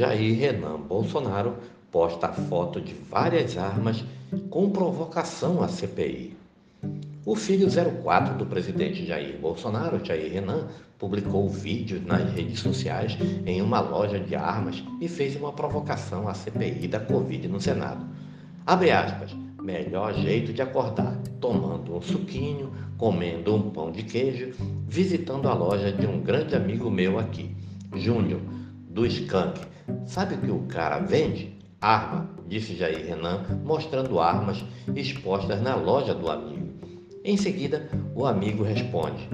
Jair Renan Bolsonaro posta foto de várias armas com provocação à CPI. O filho 04 do presidente Jair Bolsonaro, Jair Renan, publicou vídeos nas redes sociais em uma loja de armas e fez uma provocação à CPI da Covid no Senado. Abre aspas, melhor jeito de acordar, tomando um suquinho, comendo um pão de queijo, visitando a loja de um grande amigo meu aqui, Júnior, do Skank. Sabe o que o cara vende? Arma, disse Jair Renan, mostrando armas expostas na loja do amigo. Em seguida, o amigo responde: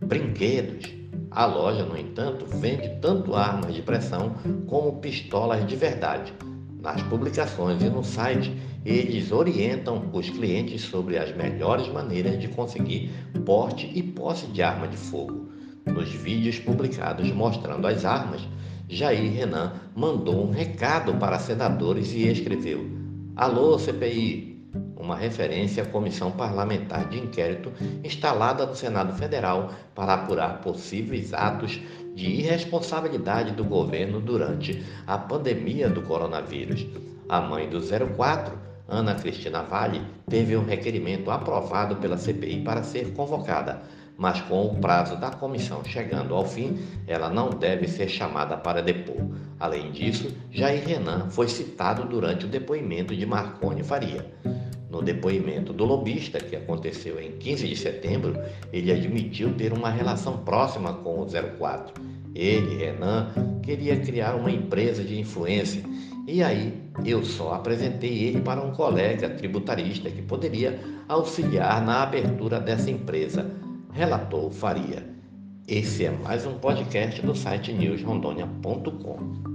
Brinquedos. A loja, no entanto, vende tanto armas de pressão como pistolas de verdade. Nas publicações e no site, eles orientam os clientes sobre as melhores maneiras de conseguir porte e posse de arma de fogo. Nos vídeos publicados mostrando as armas, Jair Renan mandou um recado para senadores e escreveu: Alô, CPI, uma referência à comissão parlamentar de inquérito instalada no Senado Federal para apurar possíveis atos de irresponsabilidade do governo durante a pandemia do coronavírus. A mãe do 04, Ana Cristina Vale, teve um requerimento aprovado pela CPI para ser convocada, mas com o prazo da comissão chegando ao fim, ela não deve ser chamada para depor. Além disso, Jair Renan foi citado durante o depoimento de Marconi Faria. No depoimento do lobista, que aconteceu em 15 de setembro, ele admitiu ter uma relação próxima com o 04. Ele, Renan, queria criar uma empresa de influência e aí eu só apresentei ele para um colega tributarista que poderia auxiliar na abertura dessa empresa, relatou Faria. Esse é mais um podcast do site newsrondônia.com.